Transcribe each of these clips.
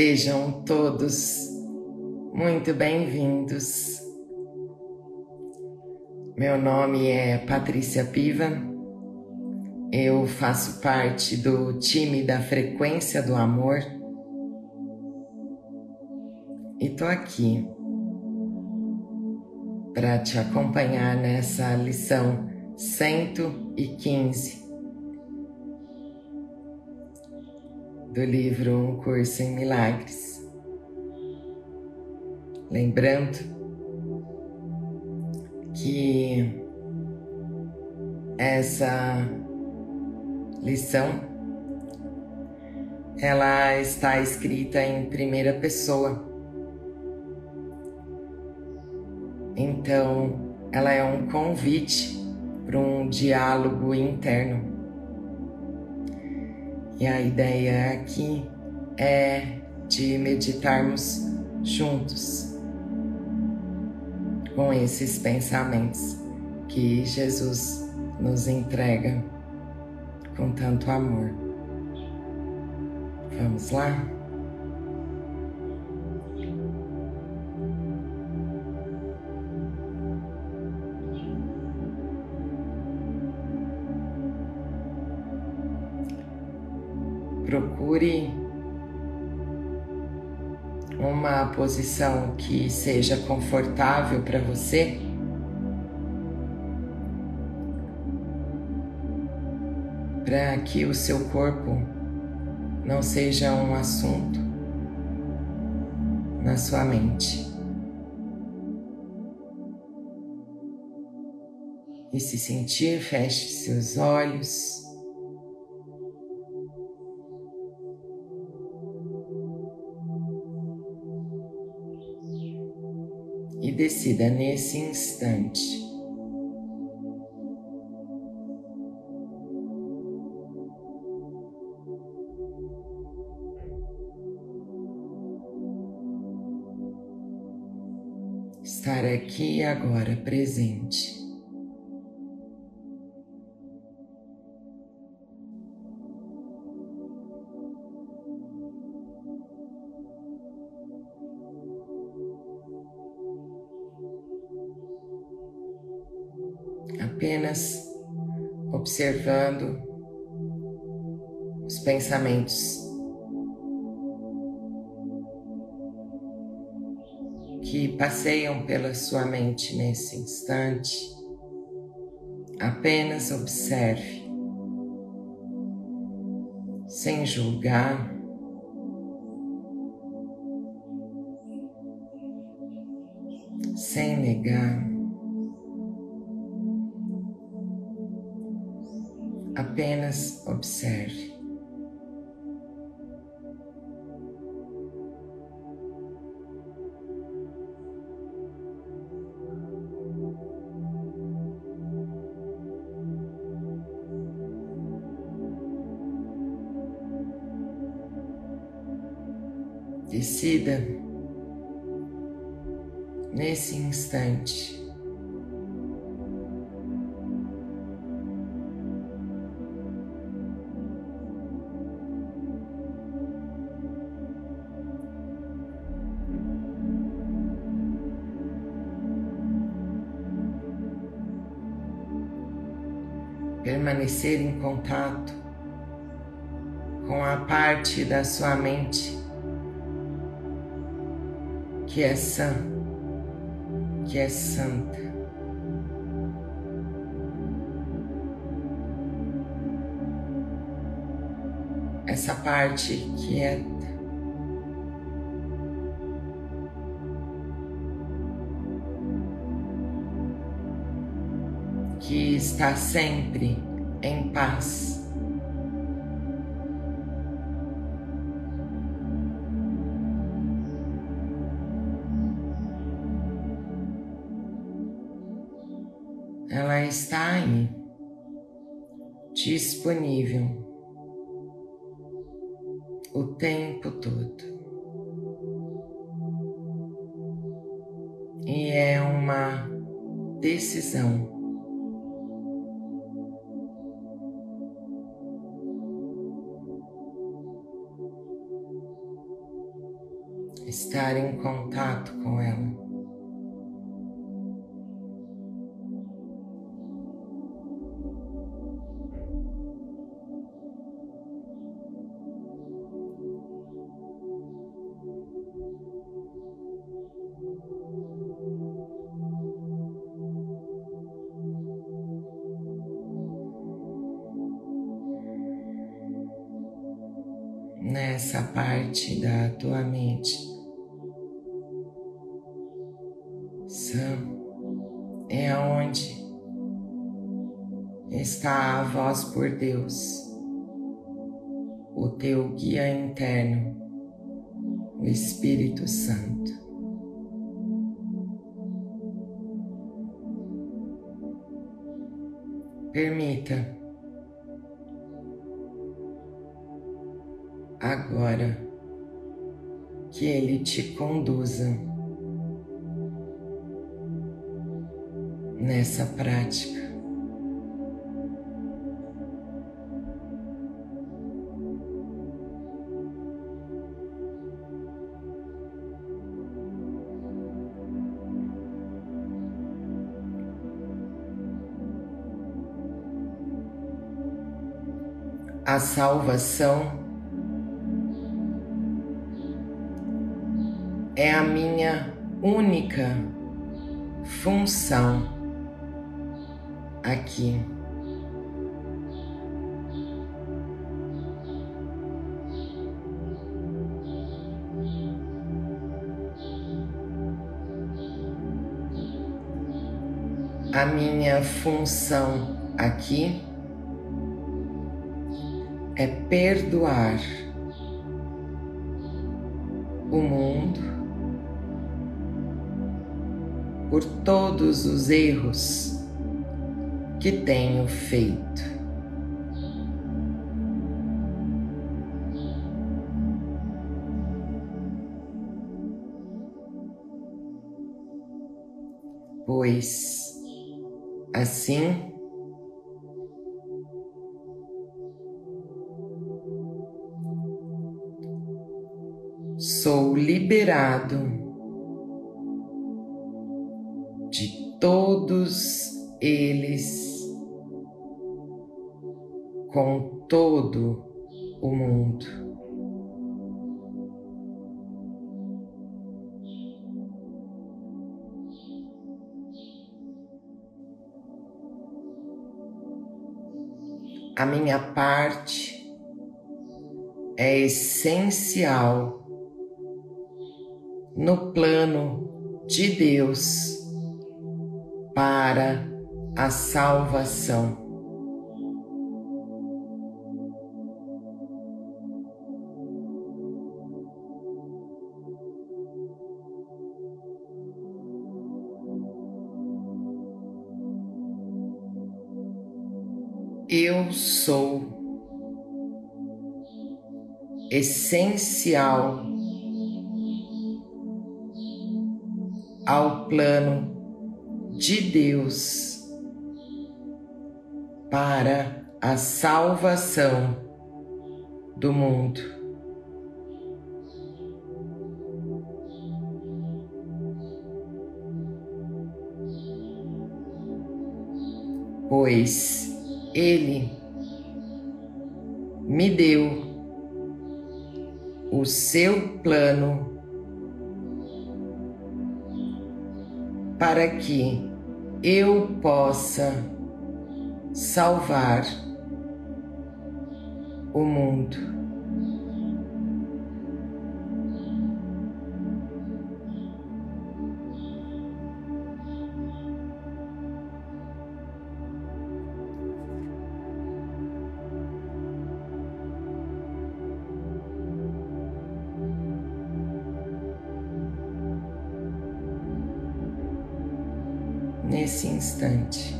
Sejam todos muito bem-vindos. Meu nome é Patrícia Piva, eu faço parte do time da Frequência do Amor. E tô aqui para te acompanhar nessa lição 115 do livro Um Curso em Milagres. Lembrando que essa lição ela está escrita em primeira pessoa. Então, ela é um convite para um diálogo interno e a ideia aqui é de meditarmos juntos com esses pensamentos que Jesus nos entrega com tanto amor. Vamos lá? Procure uma posição que seja confortável para você. Para que o seu corpo não seja um assunto na sua mente. E se sentir, feche seus olhos. Decida nesse instante. Estar aqui agora presente. Apenas observando os pensamentos que passeiam pela sua mente nesse instante. Apenas observe, sem julgar. Sem negar. Apenas observe. Decida nesse instante permanecer em contato com a parte da sua mente que é sã, que é santa. Essa parte quieta. que está sempre em paz. Ela está aí, disponível o tempo todo. E é uma decisão estar em contato com ela. nessa parte da tua mente. A voz por Deus, o teu guia interno, o Espírito Santo. Permita agora que Ele te conduza nessa prática. A salvação é a minha única função aqui. A minha função aqui é perdoar o mundo por todos os erros que tenho feito. Pois assim sou liberado todos eles com todo o mundo. A minha parte é essencial no plano de Deus para a salvação. Eu sou essencial ao plano de Deus para a salvação do mundo. Pois Ele me deu o seu plano para que eu possa salvar o mundo. Nesse instante,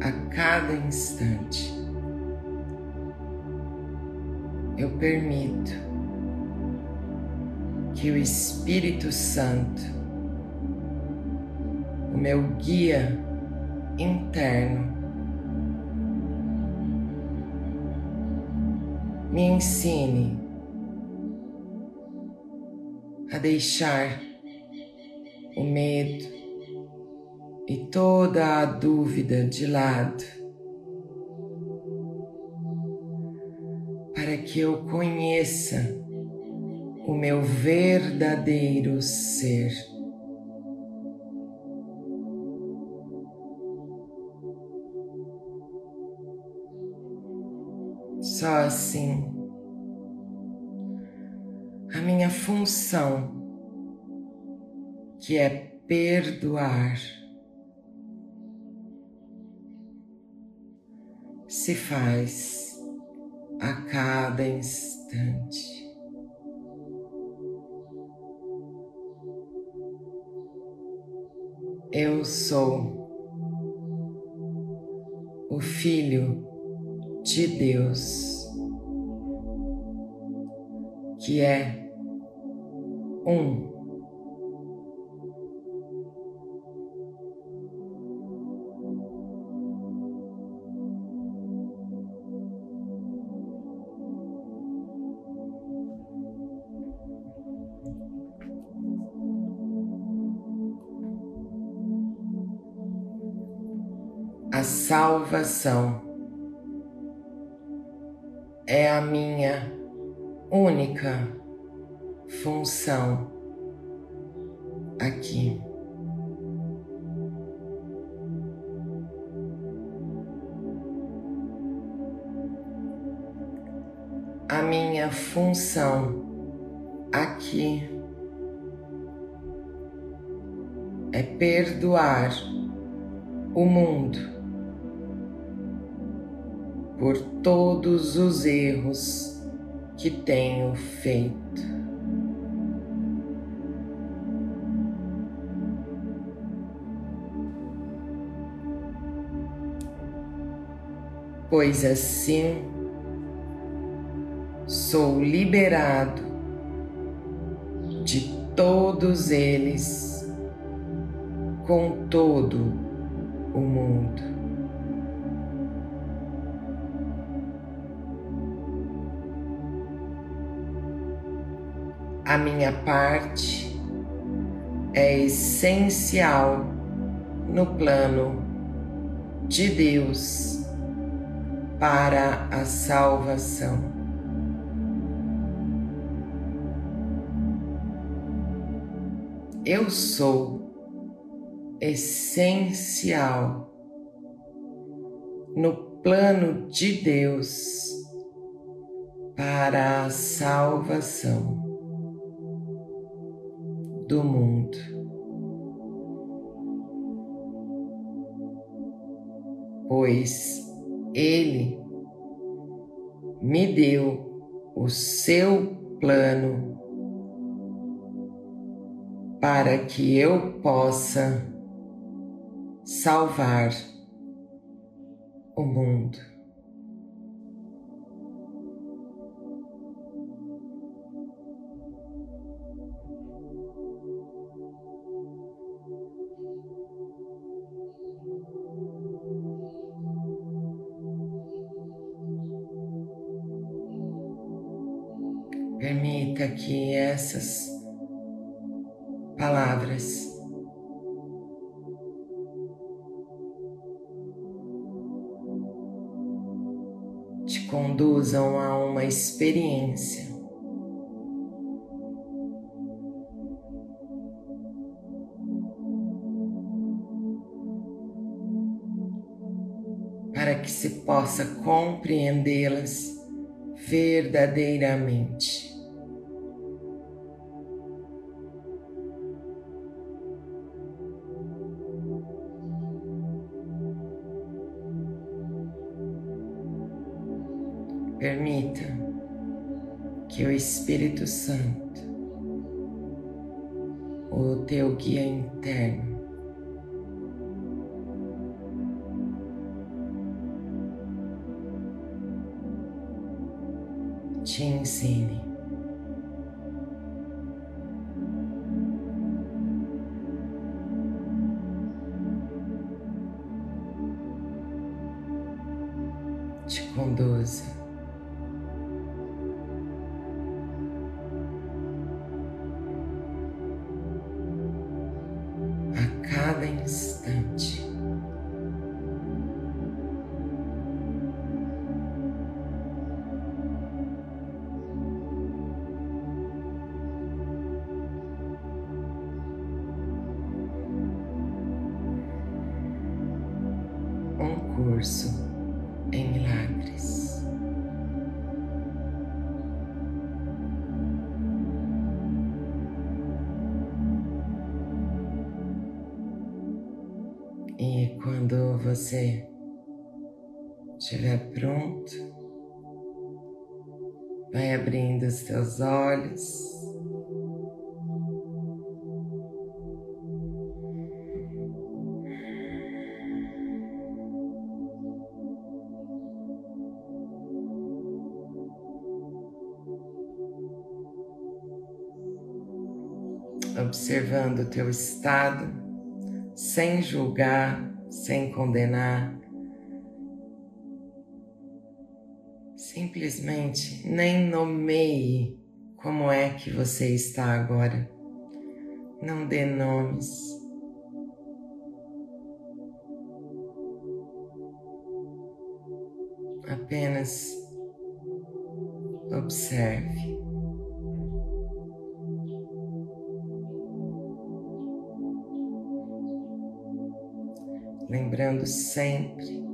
a cada instante, eu permito que o Espírito Santo, o meu guia interno, me ensine a deixar o medo e toda a dúvida de lado, para que eu conheça o meu verdadeiro ser. Só assim a minha função, que é perdoar, se faz a cada instante. Eu sou o Filho de Deus, que é um. Salvação é a minha única função aqui. A minha função aqui é perdoar o mundo por todos os erros que tenho feito. pois assim sou liberado de todos eles com todo o mundo. A minha parte é essencial no plano de Deus para a salvação. Eu sou essencial no plano de Deus para a salvação do mundo. Pois ele me deu o seu plano para que eu possa salvar o mundo. Essas palavras te conduzam a uma experiência para que se possa compreendê-las verdadeiramente. Permita que o Espírito Santo, o teu guia interno, te ensine. Te conduza. Você estiver pronto, vai abrindo os teus olhos. observando o teu estado, sem julgar, sem condenar. Simplesmente nem nomeie como é que você está agora. Não dê nomes. Apenas observe. Lembrando sempre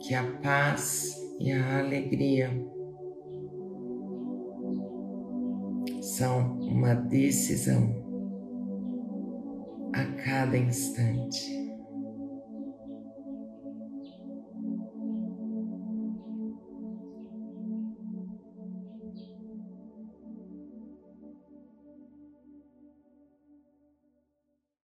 que a paz e a alegria são uma decisão a cada instante.